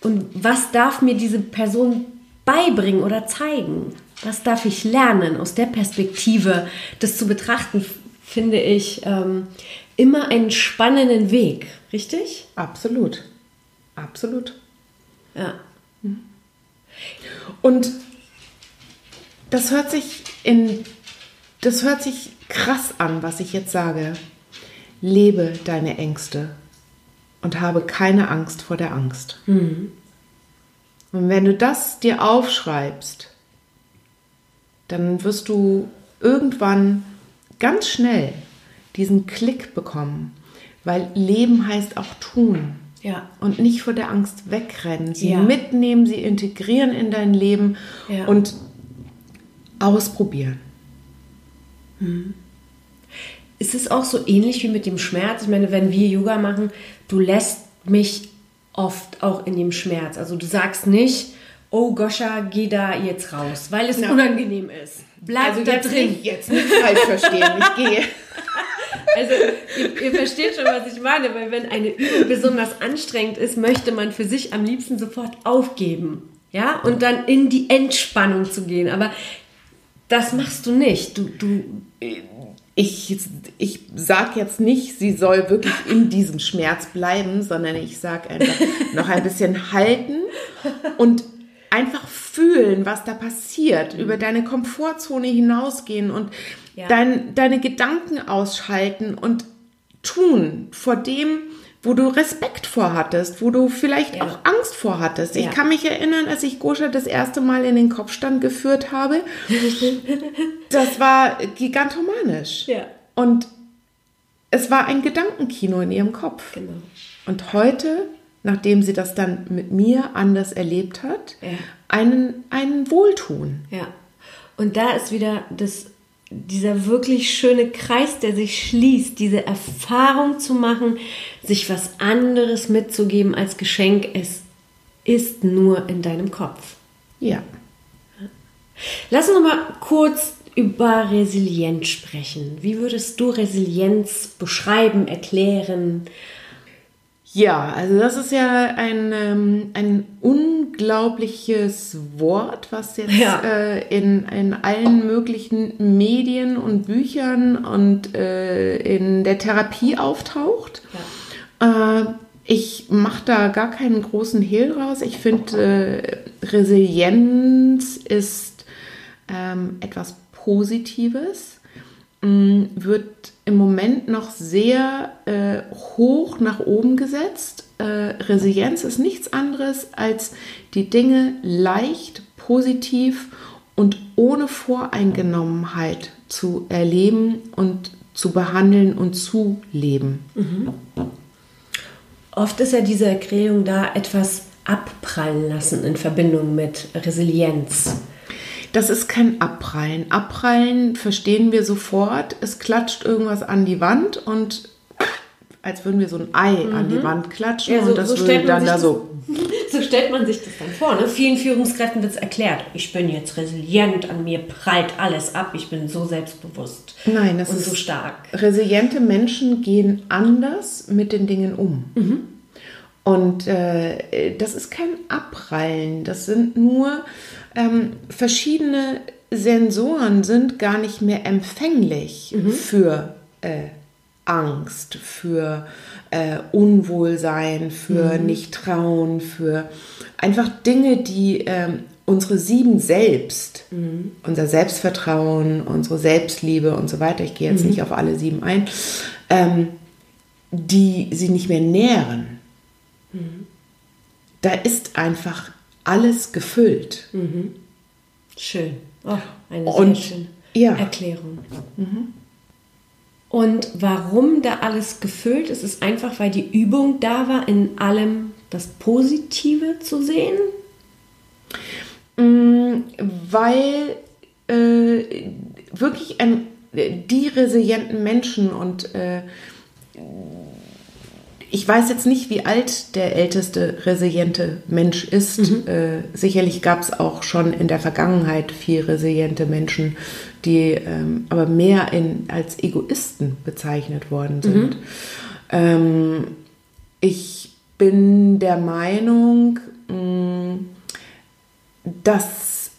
und was darf mir diese Person beibringen oder zeigen? Was darf ich lernen aus der Perspektive, das zu betrachten, finde ich ähm, immer einen spannenden Weg, richtig? Absolut. Absolut. Ja. Und das hört sich in das hört sich krass an, was ich jetzt sage. Lebe deine Ängste und habe keine Angst vor der Angst. Mhm. Und wenn du das dir aufschreibst, dann wirst du irgendwann ganz schnell diesen Klick bekommen, weil Leben heißt auch tun. Ja. Und nicht vor der Angst wegrennen, sie Ja. mitnehmen, sie integrieren in dein Leben Ja. und ausprobieren. Ist es auch so ähnlich wie mit dem Schmerz? Ich meine, wenn wir Yoga machen, du lässt mich oft auch in dem Schmerz. Also du sagst nicht, oh Goscha, geh da jetzt raus, weil es Ja. unangenehm ist. Bleib Also da jetzt drin. nicht, jetzt nicht falsch verstehen, ich gehe. Also ihr, ihr versteht schon, was ich meine, weil wenn eine Übung besonders anstrengend ist, möchte man für sich am liebsten sofort aufgeben. Ja, und dann in die Entspannung zu gehen. Aber das machst du nicht. Du, du, Ich, ich sage jetzt nicht, sie soll wirklich in diesem Schmerz bleiben, sondern ich sage einfach noch ein bisschen halten und einfach fühlen, was da passiert, über deine Komfortzone hinausgehen und Ja. dein, deine Gedanken ausschalten und tun vor dem, wo du Respekt vor hattest, wo du vielleicht Ja. auch Angst vor hattest. Ich Ja. kann mich erinnern, als ich Goscha das erste Mal in den Kopfstand geführt habe, das war gigantomanisch. Ja. Und es war ein Gedankenkino in ihrem Kopf. Genau. Und heute, nachdem sie das dann mit mir anders erlebt hat, Ja. einen, einen Wohltun. Ja. Und da ist wieder das, dieser wirklich schöne Kreis, der sich schließt, diese Erfahrung zu machen, sich was anderes mitzugeben als Geschenk. Es ist nur in deinem Kopf. Ja. Lass uns noch mal kurz über Resilienz sprechen. Wie würdest du Resilienz beschreiben, erklären? Ja, also das ist ja ein, ähm, ein unglaubliches Wort, was jetzt Ja. äh, in, in allen möglichen Medien und Büchern und äh, in der Therapie auftaucht. Äh, ich mache da gar keinen großen Hehl raus. Ich finde, Resilienz ist ähm, etwas Positives, wird im Moment noch sehr äh, hoch nach oben gesetzt. Äh, Resilienz ist nichts anderes, als die Dinge leicht, positiv und ohne Voreingenommenheit zu erleben und zu behandeln und zu leben. Oft ist ja diese Erklärung da, etwas abprallen lassen in Verbindung mit Resilienz. Das ist kein Abprallen. Abprallen verstehen wir sofort. Es klatscht irgendwas an die Wand und als würden wir so ein Ei an die Wand klatschen Mhm. Ja, so- und das so würde dann da so. So stellt man sich das dann vor. Ne? Vielen Führungskräften wird es erklärt. Ich bin jetzt resilient, an mir prallt alles ab, ich bin so selbstbewusst Nein, das und ist so stark. resiliente Menschen gehen anders mit den Dingen um. Und äh, das ist kein Abprallen, das sind nur ähm, verschiedene Sensoren sind gar nicht mehr empfänglich für äh, Angst, für äh, Unwohlsein, für Nicht-Trauen, für einfach Dinge, die ähm, unsere sieben Selbst, unser Selbstvertrauen, unsere Selbstliebe und so weiter, ich gehe jetzt nicht auf alle sieben ein, ähm, die sie nicht mehr nähren. Mhm. Da ist einfach alles gefüllt. Mhm. Schön. Oh, eine Und, sehr schöne ja. Erklärung. Mhm. Und warum da alles gefüllt ist, ist einfach, weil die Übung da war, in allem das Positive zu sehen. Mm, weil äh, wirklich ein, die resilienten Menschen und äh, ich weiß jetzt nicht, wie alt der älteste resiliente Mensch ist. Mhm. Äh, sicherlich gab es auch schon in der Vergangenheit viel resiliente Menschen, die ähm, aber mehr in, als Egoisten bezeichnet worden sind. Mhm. Ähm, ich bin der Meinung, mh, mm, dass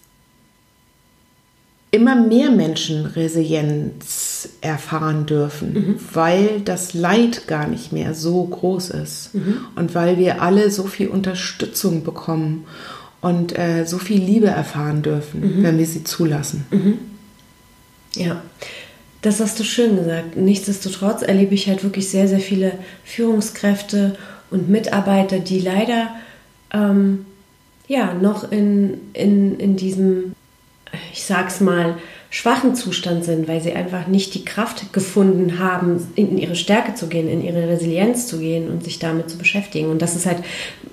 immer mehr Menschen Resilienz erfahren dürfen, mhm. weil das Leid gar nicht mehr so groß ist mhm. und weil wir alle so viel Unterstützung bekommen und äh, so viel Liebe erfahren dürfen, mhm. wenn wir sie zulassen. Ja, das hast du schön gesagt. Nichtsdestotrotz erlebe ich halt wirklich sehr, sehr viele Führungskräfte und Mitarbeiter, die leider ähm, ja noch in, in, in diesem ich sag's mal, schwachen Zustand sind, weil sie einfach nicht die Kraft gefunden haben, in ihre Stärke zu gehen, in ihre Resilienz zu gehen und sich damit zu beschäftigen. Und das ist halt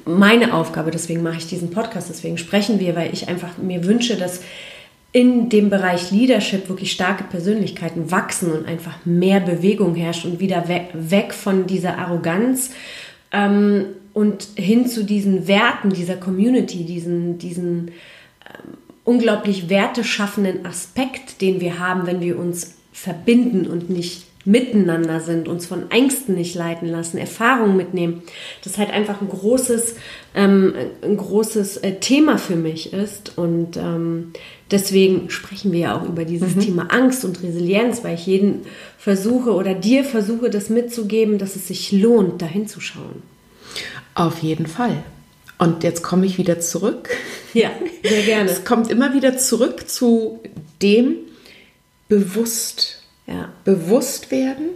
meine Aufgabe, deswegen mache ich diesen Podcast, deswegen sprechen wir, weil ich einfach mir wünsche, dass in dem Bereich Leadership wirklich starke Persönlichkeiten wachsen und einfach mehr Bewegung herrscht und wieder weg, von dieser Arroganz ähm, und hin zu diesen Werten dieser Community, diesen, diesen unglaublich werteschaffenden Aspekt, den wir haben, wenn wir uns verbinden und nicht miteinander sind, uns von Ängsten nicht leiten lassen, Erfahrungen mitnehmen, das halt einfach ein großes, ähm, ein großes äh, Thema für mich ist. Und ähm, deswegen sprechen wir ja auch über dieses mhm. Thema Angst und Resilienz, weil ich jeden versuche oder dir versuche, das mitzugeben, dass es sich lohnt, dahin zu schauen. Auf jeden Fall. Und jetzt komme ich wieder zurück. Ja, sehr gerne. Es kommt immer wieder zurück zu dem bewusst. Ja. Bewusst werden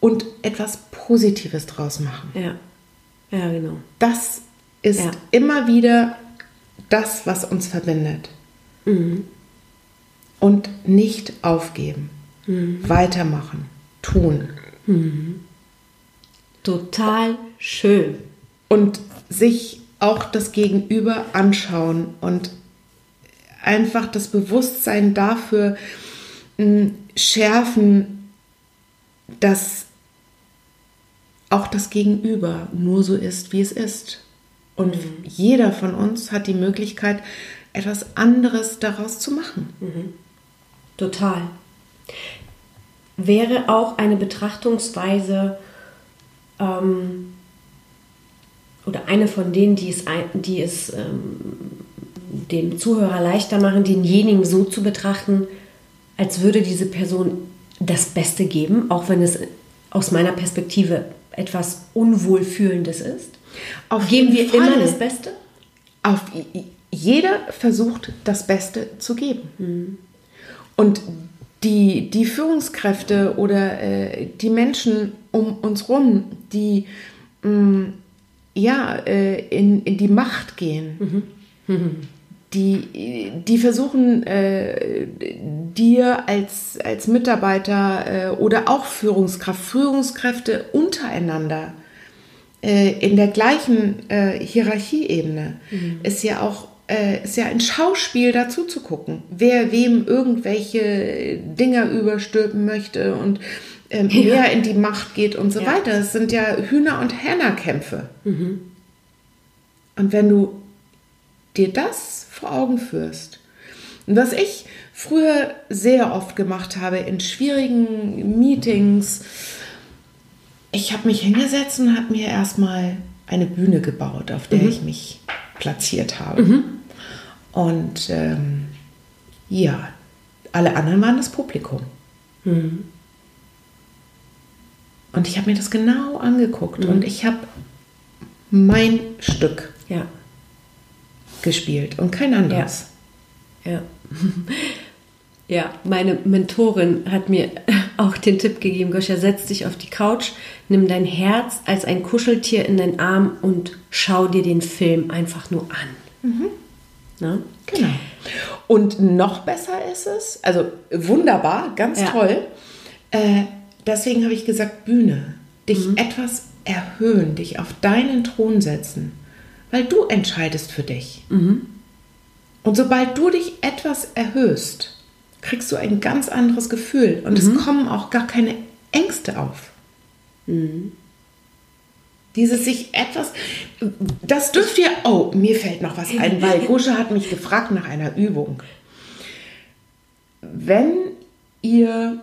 und etwas Positives draus machen. Ja, ja genau. Das ist ja. immer wieder das, was uns verbindet. Mhm. Und nicht aufgeben. Mhm. Weitermachen. Tun. Mhm. Total schön. Und sich auch das Gegenüber anschauen und einfach das Bewusstsein dafür hm, schärfen, dass auch das Gegenüber nur so ist, wie es ist. Und mhm. jeder von uns hat die Möglichkeit, etwas anderes daraus zu machen. Mhm. Total. Wäre auch eine Betrachtungsweise, ähm, oder eine von denen, die es, die es ähm, dem Zuhörer leichter machen, denjenigen so zu betrachten, als würde diese Person das Beste geben, auch wenn es aus meiner Perspektive etwas Unwohlfühlendes ist. Auf Geben wir Fall. immer das Beste? Auf, jeder versucht, das Beste zu geben. Mhm. Und die, die Führungskräfte oder äh, die Menschen um uns herum, die mh, mm, ja, äh, in, in die Macht gehen. Mhm. Mhm. Die, die versuchen, äh, dir als, als Mitarbeiter äh, oder auch Führungskraft, Führungskräfte untereinander äh, in der gleichen äh, Hierarchieebene mhm. ist ja auch äh, ist ja ein Schauspiel dazu zu gucken, wer wem irgendwelche Dinger überstülpen möchte und ähm, ja. mehr in die Macht geht und so ja. weiter. Es sind ja Hühner- und Hännerkämpfe. Mhm. Und wenn du dir das vor Augen führst, und was ich früher sehr oft gemacht habe in schwierigen Meetings, ich habe mich hingesetzt und habe mir erstmal eine Bühne gebaut, auf der mhm. ich mich platziert habe. Mhm. Und ähm, ja, alle anderen waren das Publikum. Mhm. Und ich habe mir das genau angeguckt mhm. und ich habe mein Stück ja. gespielt und kein anderes. Ja. ja. Ja, meine Mentorin hat mir auch den Tipp gegeben, Goscha, setz dich auf die Couch, nimm dein Herz als ein Kuscheltier in den Arm und schau dir den Film einfach nur an. Mhm. Na? Genau. Und noch besser ist es, also wunderbar, ganz ja. toll. Äh, deswegen habe ich gesagt, Bühne, dich mhm. etwas erhöhen, dich auf deinen Thron setzen, weil du entscheidest für dich. Mhm. Und sobald du dich etwas erhöhst, kriegst du ein ganz anderes Gefühl und mhm. es kommen auch gar keine Ängste auf. Mhm. Dieses sich etwas, das dürft ihr, oh, mir fällt noch was ein, weil Gusche hat mich gefragt nach einer Übung. Wenn ihr,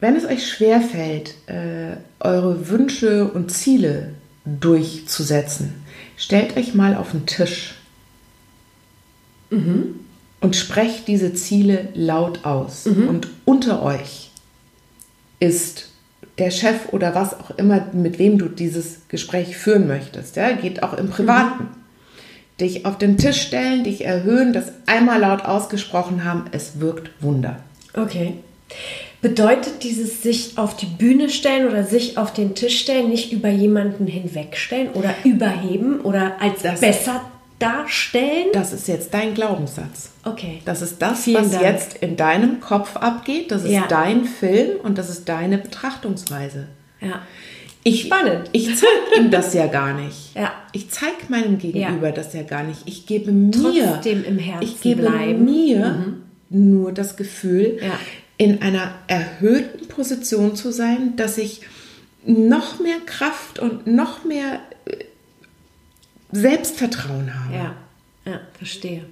wenn es euch schwerfällt, äh, eure Wünsche und Ziele durchzusetzen, stellt euch mal auf den Tisch mhm. und sprecht diese Ziele laut aus. Mhm. Und unter euch ist der Chef oder was auch immer, mit wem du dieses Gespräch führen möchtest. Ja, geht auch im Privaten. Mhm. Dich auf den Tisch stellen, dich erhöhen, das einmal laut ausgesprochen haben, es wirkt Wunder. Okay. Bedeutet dieses sich auf die Bühne stellen oder sich auf den Tisch stellen nicht über jemanden hinwegstellen oder überheben oder als das besser darstellen? Das ist jetzt dein Glaubenssatz. Okay. Das ist das, Vielen was Dank. jetzt in deinem Kopf abgeht. Das ist ja. dein Film und das ist deine Betrachtungsweise. Ja. Ich, Spannend. Ich zeige ihm das ja gar nicht. Ja. Ich zeige meinem Gegenüber ja. das ja gar nicht. Ich gebe mir, Trotzdem im Herzen ich gebe bleiben. mir mhm. nur das Gefühl, ja. In einer erhöhten Position zu sein, dass ich noch mehr Kraft und noch mehr Selbstvertrauen habe. Ja, ja, verstehe.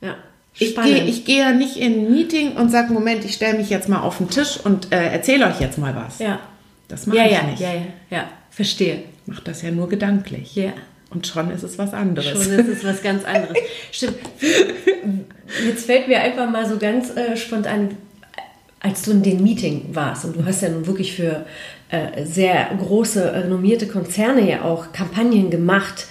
Ja. Ich gehe, ich gehe ja nicht in ein Meeting und sage, Moment, ich stelle mich jetzt mal auf den Tisch und äh, erzähle euch jetzt mal was. Ja. Das mache ja, ich ja, nicht. Ja, ja, ja, verstehe. Ich mache das ja nur gedanklich. Ja. Und schon ist es was anderes. Schon ist es was ganz anderes. Stimmt. Jetzt fällt mir einfach mal so ganz äh, spontan, als du in dem Meeting warst und du hast ja nun wirklich für äh, sehr große, renommierte Konzerne ja auch Kampagnen gemacht.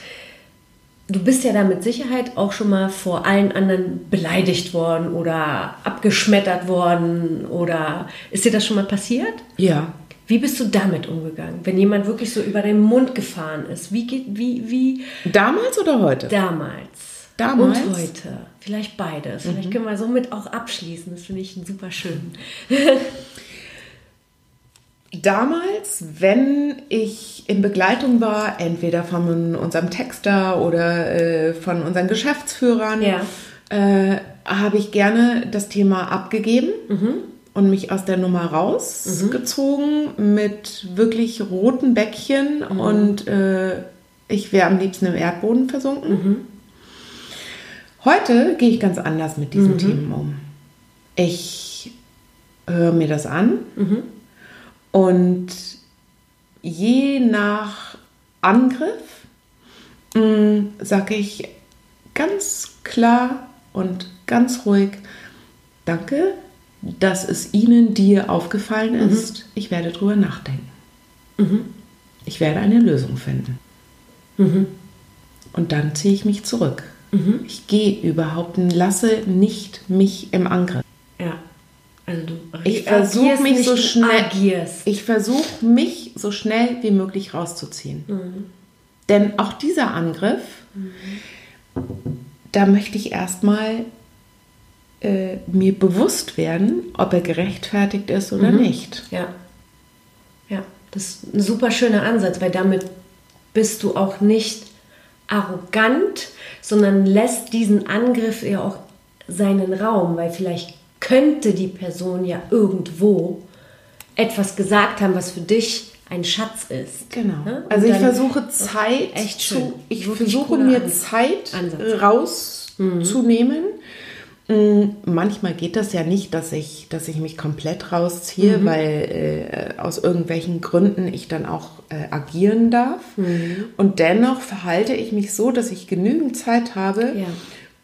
Du bist ja da mit Sicherheit auch schon mal vor allen anderen beleidigt worden oder abgeschmettert worden oder ist dir das schon mal passiert? Ja. Wie bist du damit umgegangen, wenn jemand wirklich so über den Mund gefahren ist? Wie geht, wie, wie? Damals oder heute? Damals. Damals. Und heute. Vielleicht beides. Vielleicht mhm. können wir somit auch abschließen. Das finde ich super schön. Damals, wenn ich in Begleitung war, entweder von unserem Texter oder äh, von unseren Geschäftsführern, ja. äh, habe ich gerne das Thema abgegeben mhm. Und mich aus der Nummer rausgezogen mhm. mit wirklich roten Bäckchen mhm. und äh, ich wäre am liebsten im Erdboden versunken. Mhm. Heute gehe ich ganz anders mit diesen mhm. Themen um. Ich höre mir das an mhm. Und je nach Angriff mm, sage ich ganz klar und ganz ruhig, danke, dass es Ihnen, dir aufgefallen mhm. ist. Mhm. Ich werde drüber nachdenken. Mhm. Ich werde eine Lösung finden. Mhm. Und dann ziehe ich mich zurück. Mhm. Ich gehe überhaupt, lasse nicht mich im Angriff. Ja. Also du ich versuche mich so schnell. Agierst. Ich versuche mich so schnell wie möglich rauszuziehen. Mhm. Denn auch dieser Angriff, da möchte ich erstmal äh, mir bewusst werden, ob er gerechtfertigt ist oder mhm. nicht. Ja. Ja, das ist ein super schöner Ansatz, weil damit bist du auch nicht arrogant, sondern lässt diesen Angriff ja auch seinen Raum, weil vielleicht könnte die Person ja irgendwo etwas gesagt haben, was für dich ein Schatz ist. Genau. Ne? Also ich versuche Zeit echt zu, ich versuche mir Ansatz. Zeit rauszunehmen. Mhm. Manchmal geht das ja nicht, dass ich, dass ich mich komplett rausziehe, mhm. weil äh, aus irgendwelchen Gründen ich dann auch äh, agieren darf. Mhm. Und dennoch verhalte ich mich so, dass ich genügend Zeit habe, ja.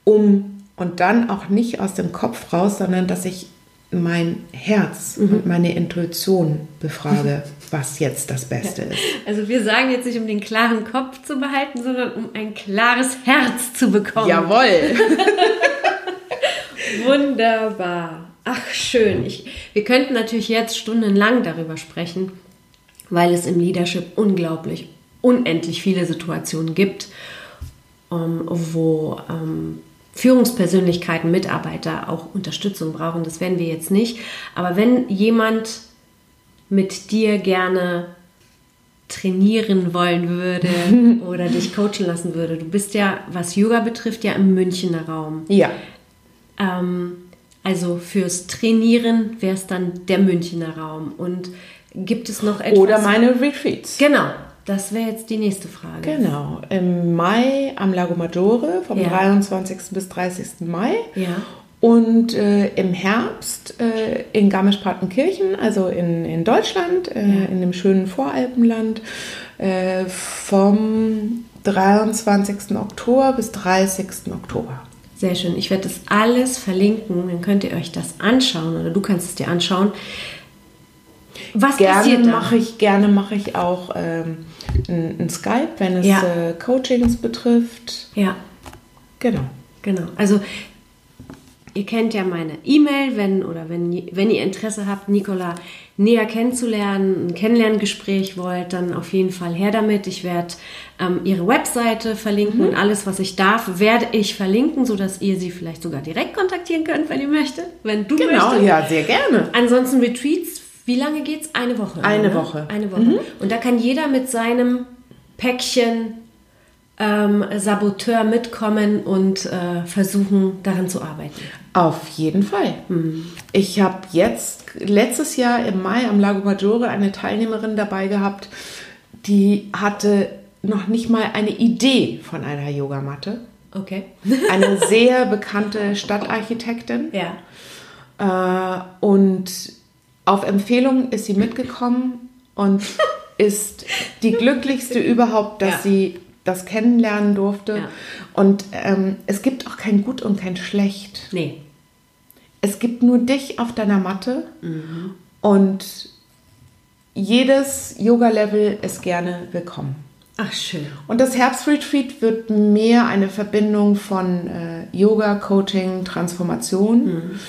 um und dann auch nicht aus dem Kopf raus, sondern dass ich mein Herz mhm. und meine Intuition befrage, was jetzt das Beste ist. Also wir sagen jetzt nicht, um den klaren Kopf zu behalten, sondern um ein klares Herz zu bekommen. Jawohl. Wunderbar. Ach, schön. Ich, wir könnten natürlich jetzt stundenlang darüber sprechen, weil es im Leadership unglaublich, unendlich viele Situationen gibt, um, ähm, wo um, ähm, Führungspersönlichkeiten, Mitarbeiter auch Unterstützung brauchen. Das werden wir jetzt nicht. Aber wenn jemand mit dir gerne trainieren wollen würde oder dich coachen lassen würde. Du bist ja, was Yoga betrifft, ja im Münchner Raum. Ja. Ähm, also fürs Trainieren wäre es dann der Münchner Raum. Und gibt es noch etwas? Oder meine Retreats. Genau. Das wäre jetzt die nächste Frage. Genau. Im Mai am Lago Maggiore vom ja. 23. bis 30. Mai. Ja. Und äh, im Herbst äh, in Garmisch-Partenkirchen, also in, in Deutschland, äh, ja. in dem schönen Voralpenland, äh, vom 23. Oktober bis 30. Oktober. Sehr schön. Ich werde das alles verlinken, dann könnt ihr euch das anschauen oder du kannst es dir anschauen. Was gerne mache ich gerne mache ich auch ähm, ein, ein, Skype, wenn es ja. Äh, Coachings betrifft. Ja. Genau. Genau. Also Ihr kennt ja meine E-Mail, wenn oder wenn, wenn ihr Interesse habt, Nicola näher kennenzulernen, ein Kennenlerngespräch wollt, dann auf jeden Fall her damit. Ich werde ähm, ihre Webseite verlinken mhm. und alles, was ich darf, werde ich verlinken, sodass ihr sie vielleicht sogar direkt kontaktieren könnt, wenn ihr möchtet. Wenn du genau, möchtest. ja, sehr gerne. Ansonsten Retreats, wie lange geht es? Eine Woche. Eine ne? Woche. Eine Woche. Mhm. Und da kann jeder mit seinem Päckchen ähm, Saboteur mitkommen und äh, versuchen, daran zu arbeiten. Auf jeden Fall. Mhm. Ich habe jetzt letztes Jahr im Mai am Lago Maggiore eine Teilnehmerin dabei gehabt, die hatte noch nicht mal eine Idee von einer Yogamatte. Okay. eine sehr bekannte Stadtarchitektin. Ja. Äh, und auf Empfehlung ist sie mitgekommen und ist die glücklichste überhaupt, dass ja. sie das kennenlernen durfte. Ja. Und ähm, es gibt auch kein Gut und kein Schlecht. Nee. Es gibt nur dich auf deiner Matte mhm. und jedes Yoga-Level ist gerne willkommen. Ach, schön. Und das Herbstretreat wird mehr eine Verbindung von äh, Yoga, Coaching, Transformation. Mhm.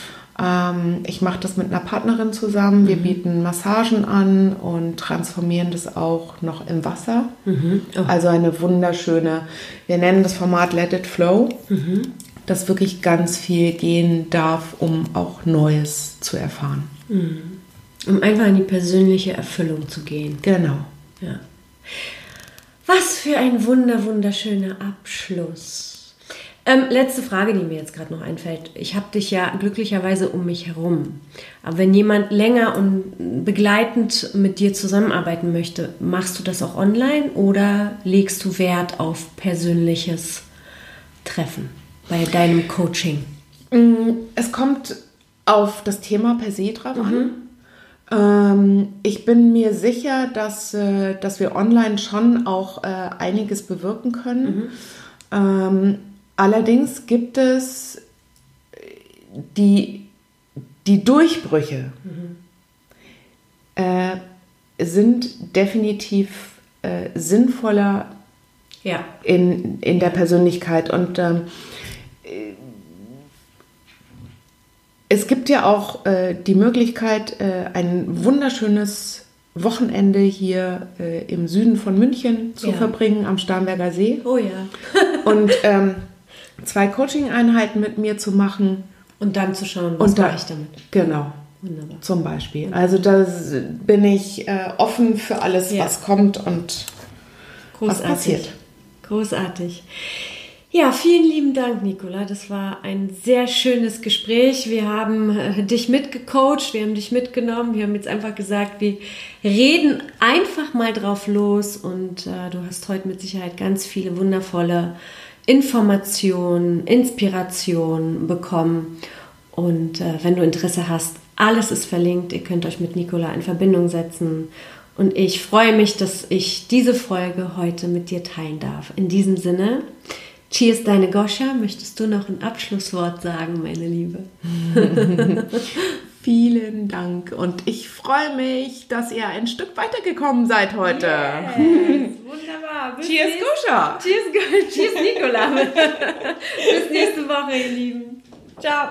Ähm, ich mache das mit einer Partnerin zusammen. Wir mhm. bieten Massagen an und transformieren das auch noch im Wasser. Mhm. Oh. Also eine wunderschöne, wir nennen das Format Let It Flow, mhm. das wirklich ganz viel gehen darf, um auch Neues zu erfahren. Mhm. Um einfach in die persönliche Erfüllung zu gehen. Genau. Ja. Was für ein wunder, wunderschöner Abschluss. Ähm, letzte Frage, die mir jetzt gerade noch einfällt. Ich habe dich ja glücklicherweise um mich herum. Aber wenn jemand länger und begleitend mit dir zusammenarbeiten möchte, machst du das auch online oder legst du Wert auf persönliches Treffen bei deinem Coaching? Mm, es kommt auf das Thema per se drauf mhm. an. Ähm, ich bin mir sicher, dass, äh, dass wir online schon auch äh, einiges bewirken können. Mhm. Allerdings gibt es die, die Durchbrüche mhm. äh, sind definitiv äh, sinnvoller ja. in, in der Persönlichkeit. Und ähm, es gibt ja auch äh, die Möglichkeit, äh, ein wunderschönes Wochenende hier äh, im Süden von München zu ja. verbringen, am Starnberger See. Oh ja. Und ähm, zwei Coaching-Einheiten mit mir zu machen. Und dann zu schauen, was da, mache ich damit. Genau. Wunderbar. Zum Beispiel. Also da bin ich äh, offen für alles, ja. was kommt und Großartig. was passiert. Großartig. Ja, vielen lieben Dank, Nicola. Das war ein sehr schönes Gespräch. Wir haben äh, dich mitgecoacht, wir haben dich mitgenommen. Wir haben jetzt einfach gesagt, wir reden einfach mal drauf los und äh, du hast heute mit Sicherheit ganz viele wundervolle Informationen, Inspiration bekommen. Und äh, wenn du Interesse hast, alles ist verlinkt. Ihr könnt euch mit Nicola in Verbindung setzen. Und ich freue mich, dass ich diese Folge heute mit dir teilen darf. In diesem Sinne, Cheers, deine Goscha. Möchtest du noch ein Abschlusswort sagen, meine Liebe? Vielen Dank und ich freue mich, dass ihr ein Stück weitergekommen seid heute. Yes, wunderbar. Bis Cheers, Guscha. Cheers, Cheers, Nicola. Bis nächste Woche, ihr Lieben. Ciao.